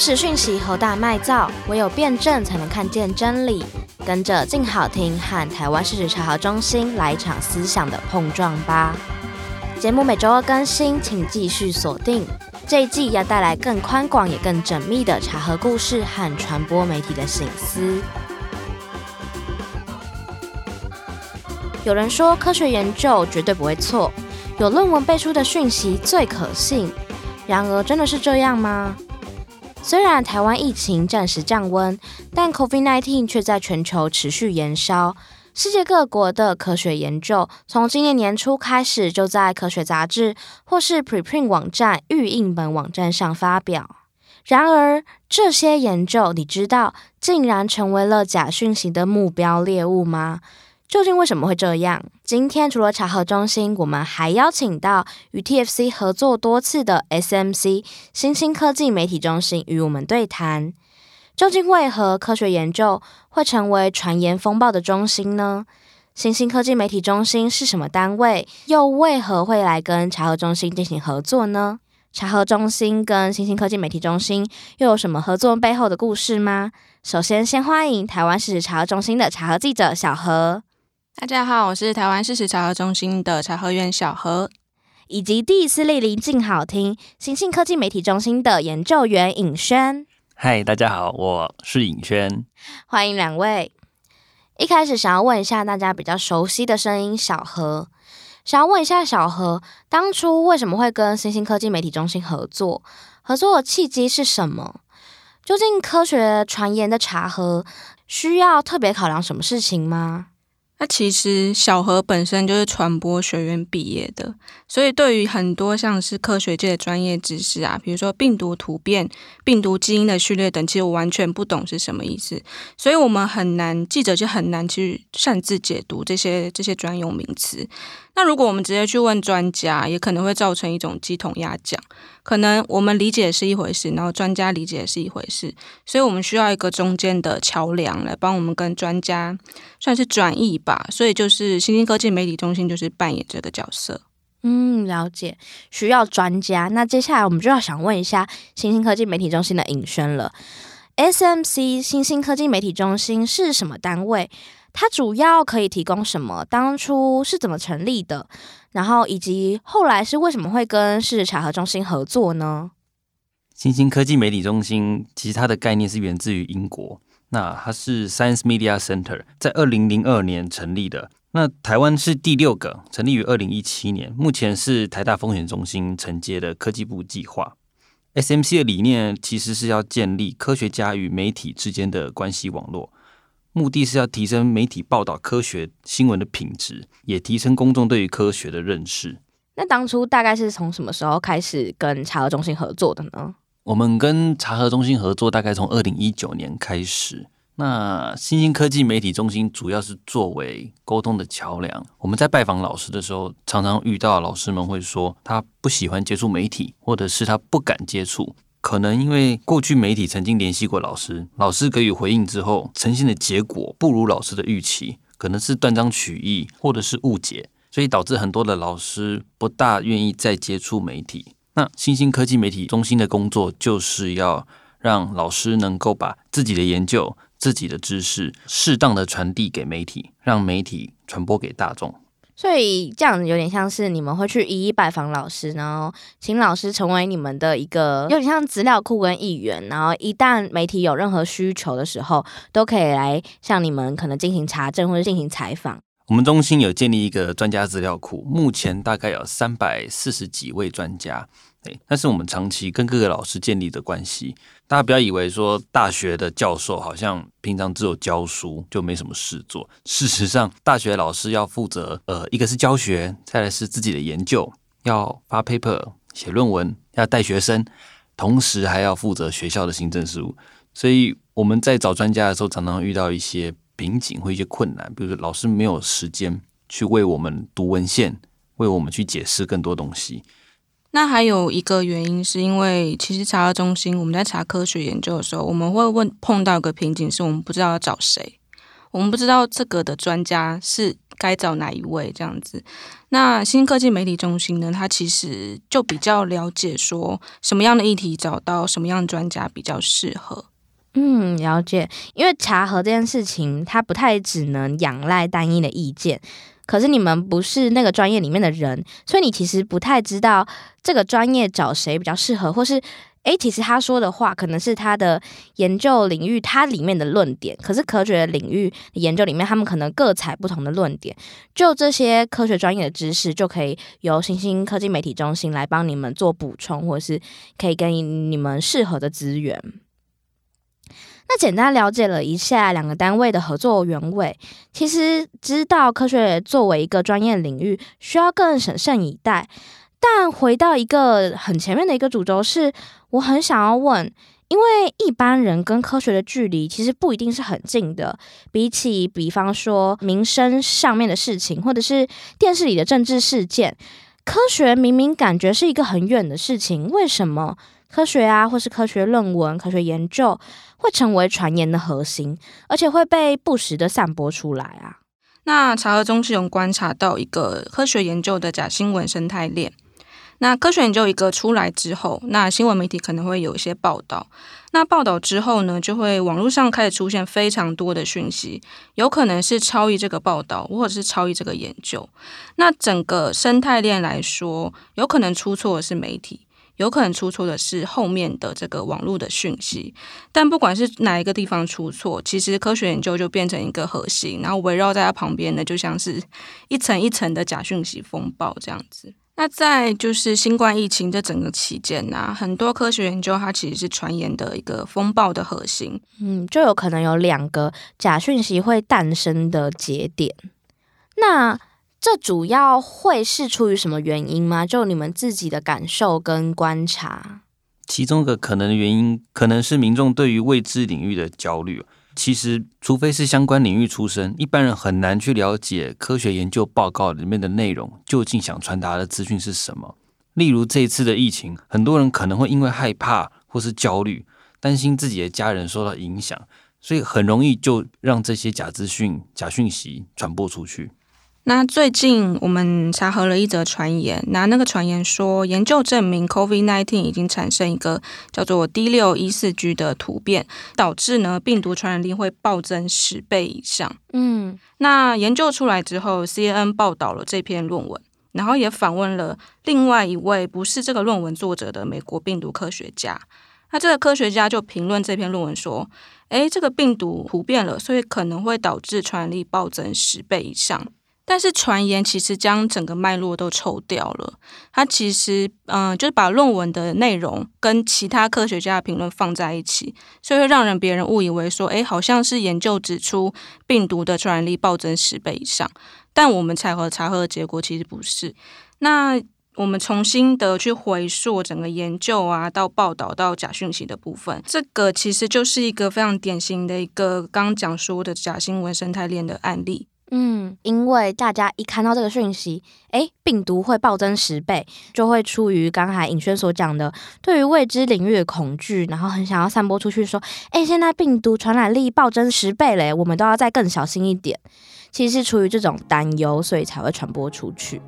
实讯息和大卖造，唯有辩证才能看见真理。跟着静好听和台湾事实查核中心来一场思想的碰撞吧。节目每周二更新，请继续锁定。这一季要带来更宽广也更缜密的查核故事和传播媒体的醒思。有人说，科学研究绝对不会错，有论文背书的讯息最可信。然而，真的是这样吗？虽然台湾疫情暂时降温，但 COVID-19 却在全球持续延烧。世界各国的科学研究从今年年初开始就在科学杂志或是 Preprint 网站预印本网站上发表。然而，这些研究你知道竟然成为了假讯息的目标猎物吗？究竟为什么会这样？今天除了查核中心，我们还邀请到与 TFC 合作多次的 SMC 新兴科技媒体中心与我们对谈。究竟为何科学研究会成为传言风暴的中心呢？新兴科技媒体中心是什么单位？又为何会来跟查核中心进行合作呢？查核中心跟新兴科技媒体中心又有什么合作背后的故事吗？首先，先欢迎台湾事实查核中心的查核记者小何。大家好，我是台湾事实查核中心的查核员小何，以及第一次莅临静好听新兴科技媒体中心的研究员尹轩。嗨，大家好，我是尹轩，欢迎两位。一开始想要问一下大家比较熟悉的声音，小何，想要问一下小何，当初为什么会跟新兴科技媒体中心合作？合作的契机是什么？究竟科学传言的查核需要特别考量什么事情吗？那其实小何本身就是传播学院毕业的，所以对于很多像是科学界的专业知识啊，比如说病毒突变、病毒基因的序列等，其实我完全不懂是什么意思，所以我们很难，记者就很难去擅自解读这些这些专用名词。那如果我们直接去问专家，也可能会造成一种鸡同鸭讲。可能我们理解是一回事，然后专家理解是一回事，所以我们需要一个中间的桥梁来帮我们跟专家算是转译吧。所以就是新兴科技媒体中心就是扮演这个角色。嗯，了解，需要专家。那接下来我们就要想问一下新兴科技媒体中心的尹轩了。SMC 新兴科技媒体中心是什么单位？它主要可以提供什么？当初是怎么成立的？然后以及后来是为什么会跟事实查核中心合作呢？新兴科技媒体中心其实它的概念是源自于英国，那它是 Science Media Center，在二零零二年成立的。那台湾是第六个，成立于二零一七年，目前是台大风险中心承接的科技部计划。SMC 的理念其实是要建立科学家与媒体之间的关系网络。目的是要提升媒体报道科学新闻的品质，也提升公众对于科学的认识。那当初大概是从什么时候开始跟查核中心合作的呢？我们跟查核中心合作大概从二零一九年开始。那新兴科技媒体中心主要是作为沟通的桥梁。我们在拜访老师的时候，常常遇到老师们会说他不喜欢接触媒体，或者是他不敢接触。可能因为过去媒体曾经联系过老师，老师给予回应之后，呈现的结果不如老师的预期，可能是断章取义或者是误解，所以导致很多的老师不大愿意再接触媒体。那新兴科技媒体中心的工作就是要让老师能够把自己的研究、自己的知识适当的传递给媒体，让媒体传播给大众。所以这样有点像是你们会去一一拜访老师，然后请老师成为你们的一个有点像资料库跟议员，然后一旦媒体有任何需求的时候，都可以来向你们可能进行查证或者进行采访。我们中心有建立一个专家资料库，目前大概有三百四十几位专家。对，但是我们长期跟各个老师建立的关系，大家不要以为说大学的教授好像平常只有教书就没什么事做。事实上，大学老师要负责，呃，一个是教学，再来是自己的研究，要发 paper、写论文，要带学生，同时还要负责学校的行政事务。所以我们在找专家的时候，常常遇到一些瓶颈或一些困难，比如说老师没有时间去为我们读文献，为我们去解释更多东西。那还有一个原因，是因为其实查核中心我们在查科学研究的时候，我们会问碰到个瓶颈，是我们不知道要找谁，我们不知道这个的专家是该找哪一位这样子。那新科技媒体中心呢，它其实就比较了解说什么样的议题找到什么样的专家比较适合。嗯，了解。因为查核这件事情，它不太只能仰赖单一的意见。可是你们不是那个专业里面的人，所以你其实不太知道这个专业找谁比较适合，或是。诶，其实他说的话可能是他的研究领域，他里面的论点。可是科学领域研究里面，他们可能各采不同的论点。就这些科学专业的知识，就可以由新兴科技媒体中心来帮你们做补充，或是可以给你们适合的资源。那简单了解了一下两个单位的合作原委，其实知道科学作为一个专业领域，需要更审慎以待。但回到一个很前面的一个主轴是，我很想要问，因为一般人跟科学的距离其实不一定是很近的。比起比方说民生上面的事情，或者是电视里的政治事件，科学明明感觉是一个很远的事情，为什么科学啊，或是科学论文、科学研究会成为传言的核心，而且会被不时的散播出来啊？那查核中心有观察到一个科学研究的假新闻生态链。那科学研究一个出来之后，那新闻媒体可能会有一些报道。那报道之后呢，就会网络上开始出现非常多的讯息，有可能是超译这个报道，或者是超译这个研究。那整个生态链来说，有可能出错的是媒体，有可能出错的是后面的这个网络的讯息。但不管是哪一个地方出错，其实科学研究就变成一个核心，然后围绕在它旁边的，就像是一层一层的假讯息风暴这样子。那在就是新冠疫情这整个期间呐、啊，很多科学研究它其实是传言的一个风暴的核心，嗯，就有可能有两个假讯息会诞生的节点。那这主要会是出于什么原因吗？就你们自己的感受跟观察，其中一个可能的原因，可能是民众对于未知领域的焦虑。其实，除非是相关领域出身，一般人很难去了解科学研究报告里面的内容究竟想传达的资讯是什么。例如这一次的疫情，很多人可能会因为害怕或是焦虑，担心自己的家人受到影响，所以很容易就让这些假资讯、假讯息传播出去。那最近我们查核了一则传言，那那个传言说，研究证明 COVID-19 已经产生一个叫做 D 六一四 G 的突变，导致呢病毒传染力会暴增十倍以上。嗯，那研究出来之后，CNN 报道了这篇论文，然后也访问了另外一位不是这个论文作者的美国病毒科学家。那这个科学家就评论这篇论文说，诶，这个病毒突变了，所以可能会导致传染力暴增十倍以上。但是传言其实将整个脉络都抽掉了，它其实嗯、就是把论文的内容跟其他科学家的评论放在一起，所以会让人别人误以为说，诶，好像是研究指出病毒的传染力暴增十倍以上，但我们查核查核的结果其实不是。那我们重新的去回溯整个研究啊，到报道到假讯息的部分，这个其实就是一个非常典型的一个刚刚讲说的假新闻生态链的案例。嗯，因为大家一看到这个讯息，诶，病毒会暴增十倍，就会出于刚才尹轩所讲的，对于未知领域的恐惧，然后很想要散播出去，说，诶，现在病毒传染力暴增十倍嘞，我们都要再更小心一点。其实是出于这种担忧，所以才会传播出去。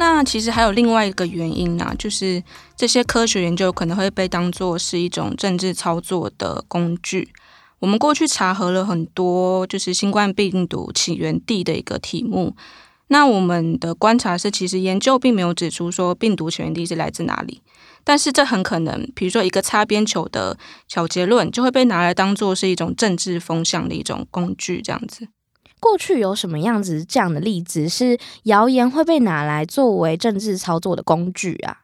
那其实还有另外一个原因呢、啊，就是这些科学研究可能会被当作是一种政治操作的工具。我们过去查核了很多，就是新冠病毒起源地的一个题目。那我们的观察是，其实研究并没有指出说病毒起源地是来自哪里，但是这很可能，比如说一个擦边球的小结论，就会被拿来当做是一种政治风向的一种工具，这样子。过去有什么样子这样的例子是谣言会被拿来作为政治操作的工具啊？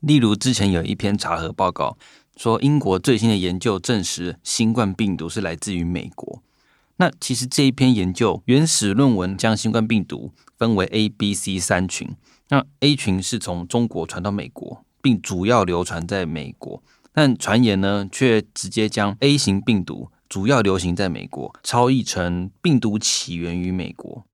例如之前有一篇查核报告说，英国最新的研究证实新冠病毒是来自于美国。那其实这一篇研究原始论文将新冠病毒分为 A、B、C 三群。那 A 群是从中国传到美国，并主要流传在美国，但传言呢却直接将 A 型病毒。主要流行在美国，超译成病毒起源于美国。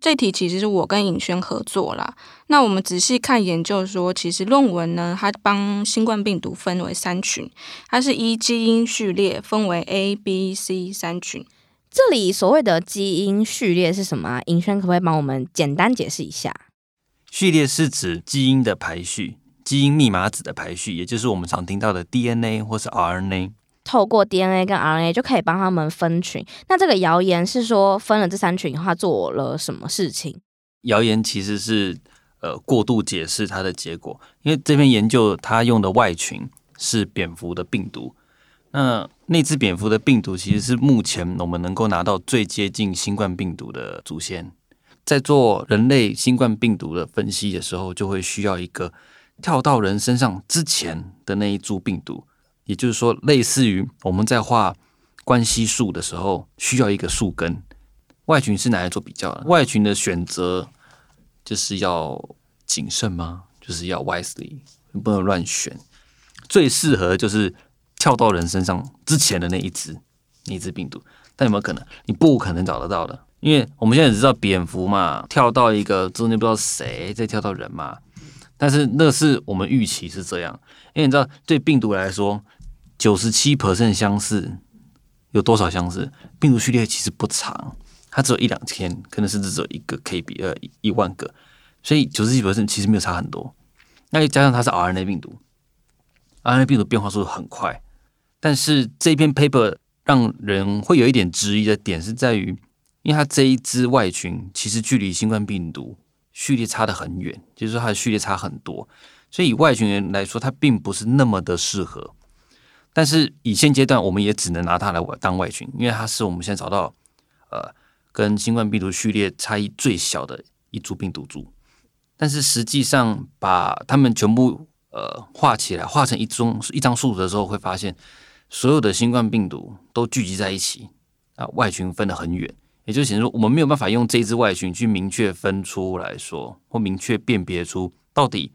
这题其实是我跟尹轩合作啦。那我们仔细看研究说，其实论文呢，它帮新冠病毒分为三群，它是依基因序列分为 A、B、C 三群。这里所谓的基因序列是什么啊？尹轩可不可以帮我们简单解释一下？序列是指基因的排序，基因密码子的排序，也就是我们常听到的 DNA 或是 RNA。透过 DNA 跟 RNA 就可以帮他们分群。那这个谣言是说分了这三群以后，他做了什么事情？谣言其实是呃过度解释它的结果，因为这篇研究它用的外群是蝙蝠的病毒。那那只蝙蝠的病毒其实是目前我们能够拿到最接近新冠病毒的祖先。在做人类新冠病毒的分析的时候，就会需要一个跳到人身上之前的那一株病毒。也就是说，类似于我们在画关系树的时候，需要一个树根。外群是拿来做比较的，外群的选择就是要谨慎吗？就是要 wisely，不能乱选。最适合就是跳到人身上之前的那一只，那一只病毒。但有没有可能？你不可能找得到的，因为我们现在只知道蝙蝠嘛，跳到一个中间不知道谁，再跳到人嘛。但是那是我们预期是这样，因为你知道，对病毒来说。九十七 percent 相似，有多少相似？病毒序列其实不长，它只有一两千，可能甚至只有一个 KB，呃，一万个，所以九十七 percent 其实没有差很多。那又加上它是 RNA 病毒，RNA 病毒变化速度很快。但是这篇 paper 让人会有一点质疑的点是在于，因为它这一支外群其实距离新冠病毒序列差得很远，就是说它的序列差很多，所以以外群人来说，它并不是那么的适合。但是以现阶段，我们也只能拿它来当外群，因为它是我们现在找到，呃，跟新冠病毒序列差异最小的一株病毒株。但是实际上，把它们全部呃画起来，画成一张一张数字的时候，会发现所有的新冠病毒都聚集在一起啊，外群分得很远，也就显示说，我们没有办法用这支外群去明确分出来说，或明确辨别出到底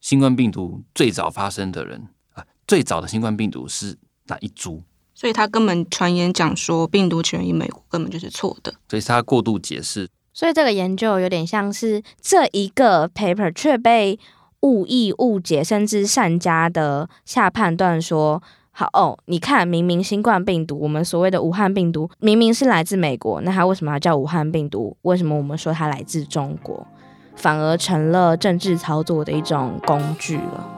新冠病毒最早发生的人。最早的新冠病毒是哪一株？所以他根本传言讲说病毒起源于美国，根本就是错的。所以他过度解释。所以这个研究有点像是这一个 paper 却被误意、误解，甚至善加的下判断说：好哦，你看，明明新冠病毒，我们所谓的武汉病毒，明明是来自美国，那它为什么要叫武汉病毒？为什么我们说它来自中国？反而成了政治操作的一种工具了。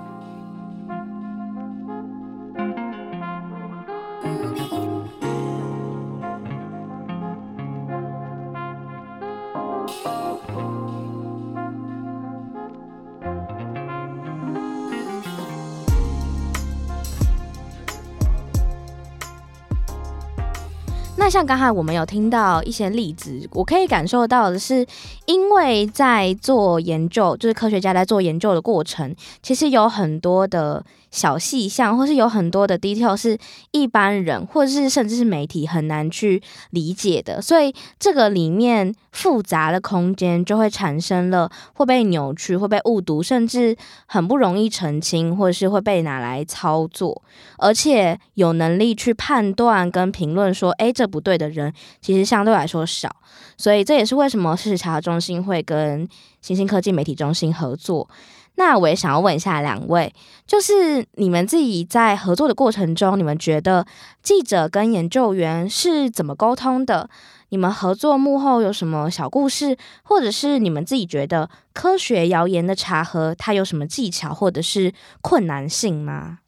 但像刚才我们有听到一些例子，我可以感受到的是，因为在做研究，就是科学家在做研究的过程，其实有很多的。小细项，或是有很多的 detail 是一般人，或者是甚至是媒体很难去理解的，所以这个里面复杂的空间就会产生了会被扭曲、会被误读，甚至很不容易澄清，或者是会被拿来操作，而且有能力去判断跟评论说，诶，这不对的人，其实相对来说少，所以这也是为什么事实查核中心会跟新兴科技媒体中心合作。那我也想要问一下两位，就是你们自己在合作的过程中，你们觉得记者跟研究员是怎么沟通的？你们合作幕后有什么小故事，或者是你们自己觉得科学谣言的查核，它有什么技巧或者是困难性吗？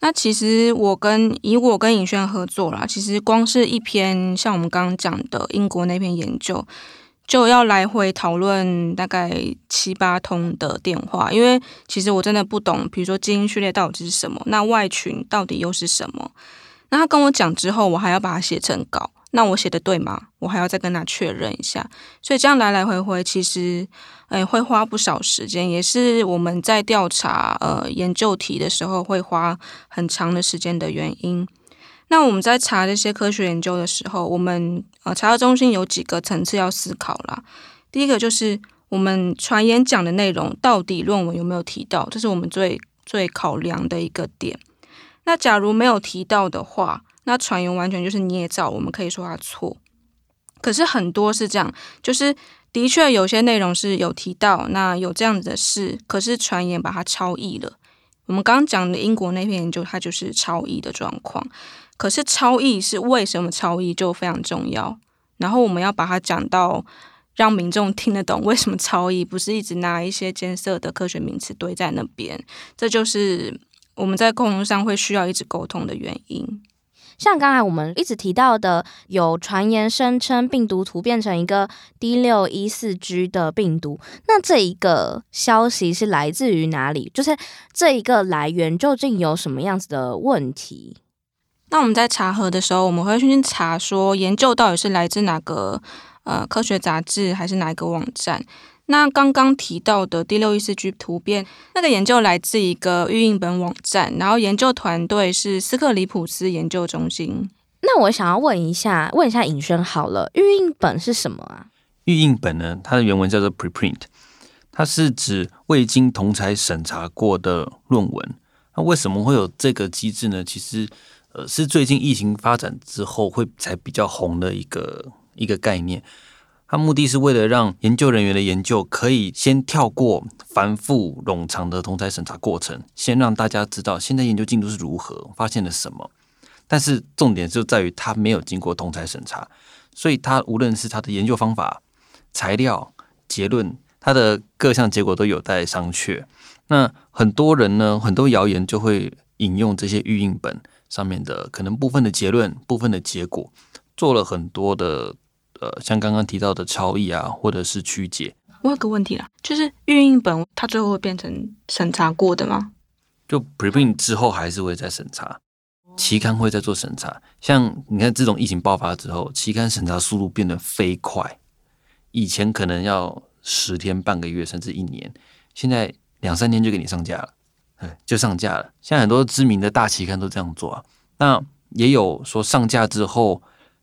那其实我跟以我跟尹轩合作啦，其实光是一篇像我们刚刚讲的英国那篇研究。就要来回讨论大概七八通的电话，因为其实我真的不懂，比如说基因序列到底是什么，那外群到底又是什么？那他跟我讲之后，我还要把它写成稿，那我写的对吗？我还要再跟他确认一下，所以这样来来回回，其实诶会花不少时间，也是我们在调查呃研究题的时候会花很长的时间的原因。那我们在查这些科学研究的时候，我们呃查核中心有几个层次要思考啦。第一个就是我们传言讲的内容到底论文有没有提到，这是我们最最考量的一个点。那假如没有提到的话，那传言完全就是捏造，我们可以说它错。可是很多是这样，就是的确有些内容是有提到，那有这样子的事，可是传言把它超译了。我们刚刚讲的英国那篇研究，它就是超译的状况。可是超译是为什么超译就非常重要，然后我们要把它讲到让民众听得懂为什么超译，不是一直拿一些艰涩的科学名词堆在那边，这就是我们在沟通上会需要一直沟通的原因。像刚才我们一直提到的，有传言声称病毒突变成一个 D 六一四 G 的病毒，那这一个消息是来自于哪里？就是这一个来源究竟有什么样子的问题？那我们在查核的时候，我们会去查说研究到底是来自哪个呃科学杂志，还是哪一个网站？那刚刚提到的 D614G 突变，那个研究来自一个预印本网站，然后研究团队是斯克里普斯研究中心。那我想要问一下，问一下尹轩好了，预印本是什么啊？预印本呢，它的原文叫做 preprint，它是指未经同才审查过的论文。那为什么会有这个机制呢？其实，呃，是最近疫情发展之后会才比较红的一个一个概念。它目的是为了让研究人员的研究可以先跳过繁复冗长的同侪审查过程，先让大家知道现在研究进度是如何，发现了什么。但是重点就在于它没有经过同侪审查，所以它无论是它的研究方法、材料、结论，它的各项结果都有待商榷。那很多人呢，很多谣言就会引用这些预印本上面的可能部分的结论、部分的结果，做了很多的。呃，像刚刚提到的超译啊，或者是曲解。我有个问题啦，就是预印本它最后会变成审查过的吗？就 preprint 之后还是会再审查，期刊会再做审查。像你看，这种疫情爆发之后，期刊审查速度变得飞快，以前可能要十天、半个月，甚至一年，现在两三天就给你上架了，就上架了。现在很多知名的大期刊都这样做啊。那也有说上架之后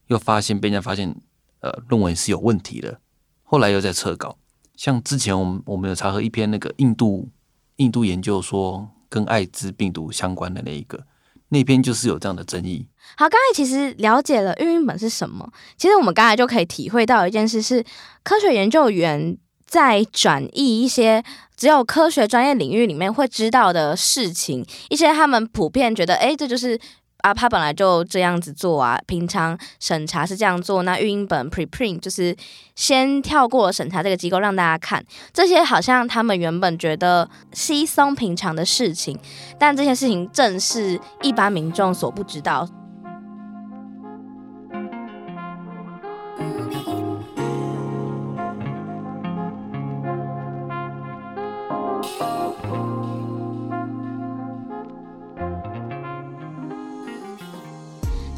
又发现被人家发现。呃，论文是有问题的，后来又在撤稿。像之前我们我们有查核一篇那个印度印度研究说跟艾滋病毒相关的那一个，那篇就是有这样的争议。好，刚才其实了解了预印本是什么，其实我们刚才就可以体会到一件事是，科学研究员在转译一些只有科学专业领域里面会知道的事情，一些他们普遍觉得，哎，这就是。啊，他本来就这样子做啊，平常审查是这样做。那预印本 preprint 就是先跳过审查这个机构，让大家看这些，好像他们原本觉得稀松平常的事情，但这些事情正是一般民众所不知道。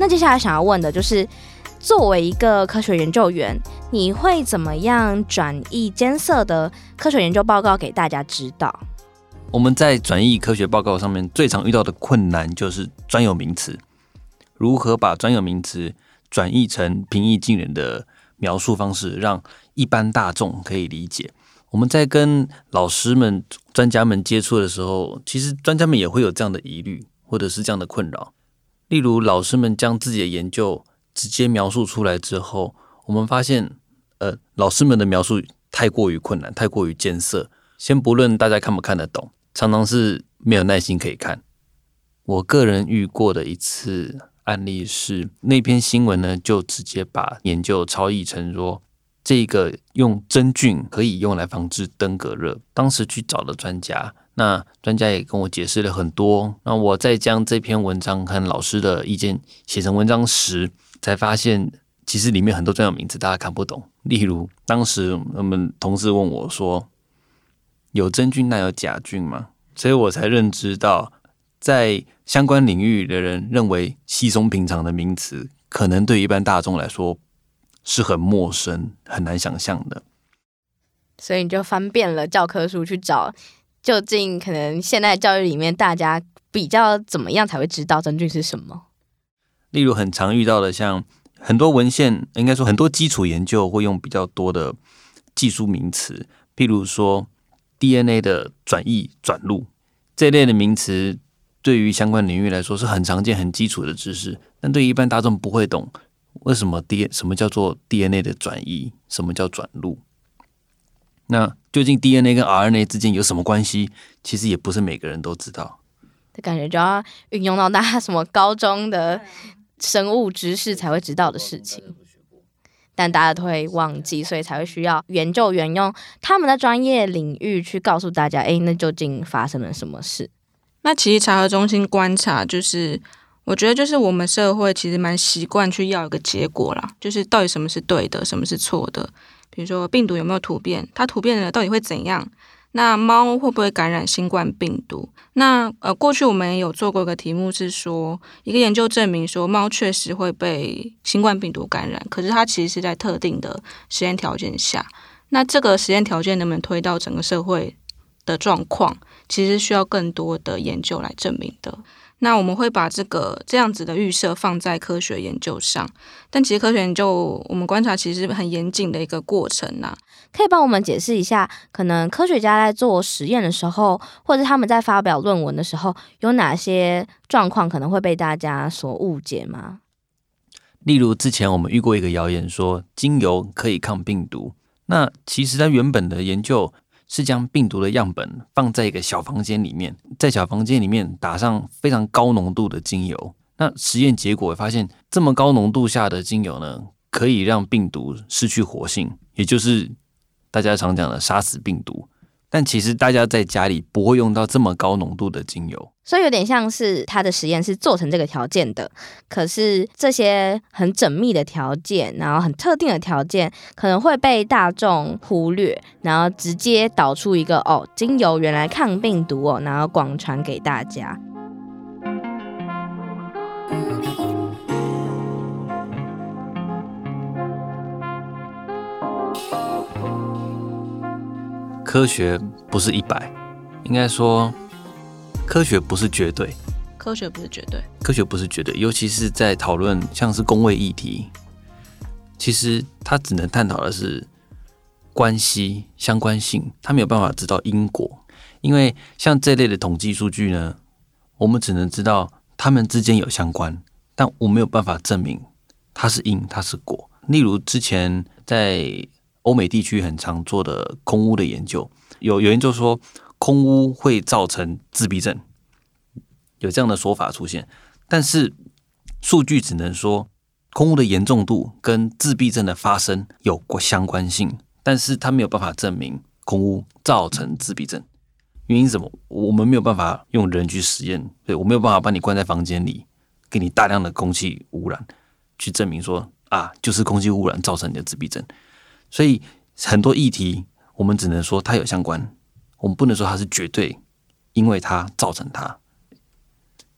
那接下来想要问的就是，作为一个科学研究员，你会怎么样转译艰涩的科学研究报告给大家知道？我们在转译科学报告上面最常遇到的困难就是专有名词，如何把专有名词转译成平易近人的描述方式，让一般大众可以理解。我们在跟老师们、专家们接触的时候，其实专家们也会有这样的疑虑，或者是这样的困扰。例如，老师们将自己的研究直接描述出来之后，我们发现，呃，老师们的描述太过于困难，太过于艰涩。先不论大家看不看得懂，常常是没有耐心可以看。我个人遇过的一次案例是，那篇新闻呢，就直接把研究超译成说，这个用真菌可以用来防治登革热。当时去找了专家。那专家也跟我解释了很多。那我在将这篇文章和老师的意见写成文章时，才发现其实里面很多专有名词大家看不懂。例如，当时我们同事问我说：“有真菌，那有假菌吗？”所以我才认知到，在相关领域的人认为稀松平常的名词，可能对一般大众来说是很陌生、很难想象的。所以你就翻遍了教科书去找。究竟可能现代教育里面，大家比较怎么样才会知道真菌是什么？例如很常遇到的，像很多文献，应该说很多基础研究会用比较多的技术名词，譬如说 DNA 的转译转录这类的名词，对于相关领域来说是很常见、很基础的知识，但对于一般大众不会懂为什么 D 什么叫做 DNA 的转移，什么叫转录。那究竟 DNA 跟 RNA 之间有什么关系？其实也不是每个人都知道。这感觉就要运用到大家什么高中的生物知识才会知道的事情，但大家都会忘记，所以才会需要研究员用他们的专业领域去告诉大家：哎，那究竟发生了什么事？那其实查核中心观察，就是我觉得，就是我们社会其实蛮习惯去要一个结果啦，就是到底什么是对的，什么是错的。比如说病毒有没有突变，它突变了到底会怎样？那猫会不会感染新冠病毒？那呃，过去我们有做过一个题目，是说一个研究证明说猫确实会被新冠病毒感染，可是它其实是在特定的实验条件下。那这个实验条件能不能推到整个社会的状况？其实需要更多的研究来证明的。那我们会把这个这样子的预设放在科学研究上，但其实科学研究我们观察其实是很严谨的一个过程呐。可以帮我们解释一下，可能科学家在做实验的时候，或者他们在发表论文的时候，有哪些状况可能会被大家所误解吗？例如之前我们遇过一个谣言说精油可以抗病毒，那其实它原本的研究。是将病毒的样本放在一个小房间里面，在小房间里面打上非常高浓度的精油。那实验结果发现，这么高浓度下的精油呢，可以让病毒失去活性，也就是大家常讲的杀死病毒。但其实大家在家里不会用到这么高浓度的精油，所以有点像是他的实验是做成这个条件的。可是这些很缜密的条件，然后很特定的条件，可能会被大众忽略，然后直接导出一个哦，精油原来抗病毒哦，然后广传给大家。科学不是一百，应该说，科学不是绝对。科学不是绝对。科学不是绝对，尤其是在讨论像是公位议题，其实它只能探讨的是关系、相关性，它没有办法知道因果。因为像这类的统计数据呢，我们只能知道它们之间有相关，但我没有办法证明它是因，它是果。例如之前在。欧美地区很常做的空屋的研究，有有研究说空屋会造成自闭症，有这样的说法出现，但是数据只能说空屋的严重度跟自闭症的发生有过相关性，但是它没有办法证明空屋造成自闭症。原因是什么？我们没有办法用人去实验，对，我没有办法把你关在房间里，给你大量的空气污染，去证明说啊，就是空气污染造成你的自闭症。所以很多议题，我们只能说它有相关，我们不能说它是绝对，因为它造成它，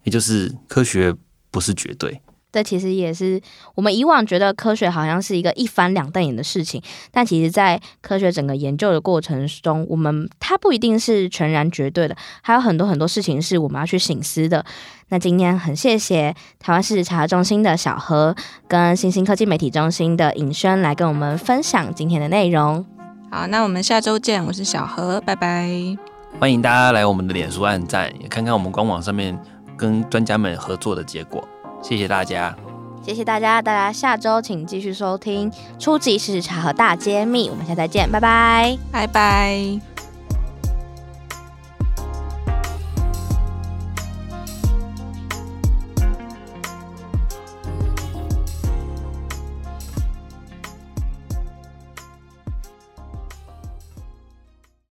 也就是科学不是绝对。这其实也是我们以往觉得科学好像是一个一翻两瞪眼的事情，但其实，在科学整个研究的过程中，我们它不一定是全然绝对的，还有很多很多事情是我们要去省思的。那今天很谢谢台湾事实查核中心的小何跟新兴科技媒体中心的尹轩来跟我们分享今天的内容。好，那我们下周见，我是小何，拜拜。欢迎大家来我们的脸书按赞，也看看我们官网上面跟专家们合作的结果。谢谢大家，谢谢大家，大家下周请继续收听《初级！事实茶和大揭秘》，我们下次再见，拜拜，拜拜。